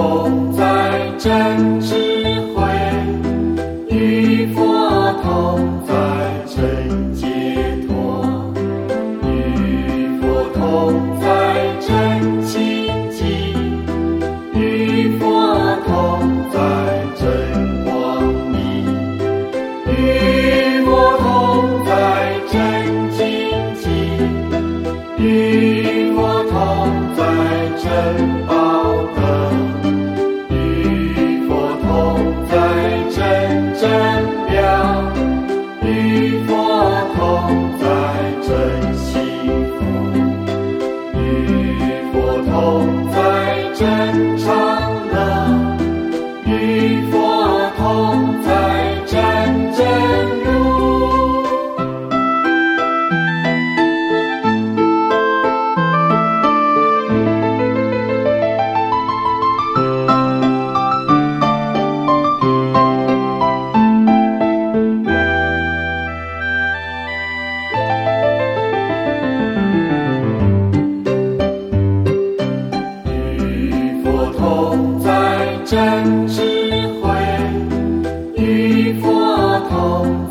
同在真智慧，与佛同在真境。真诚。真智慧与佛同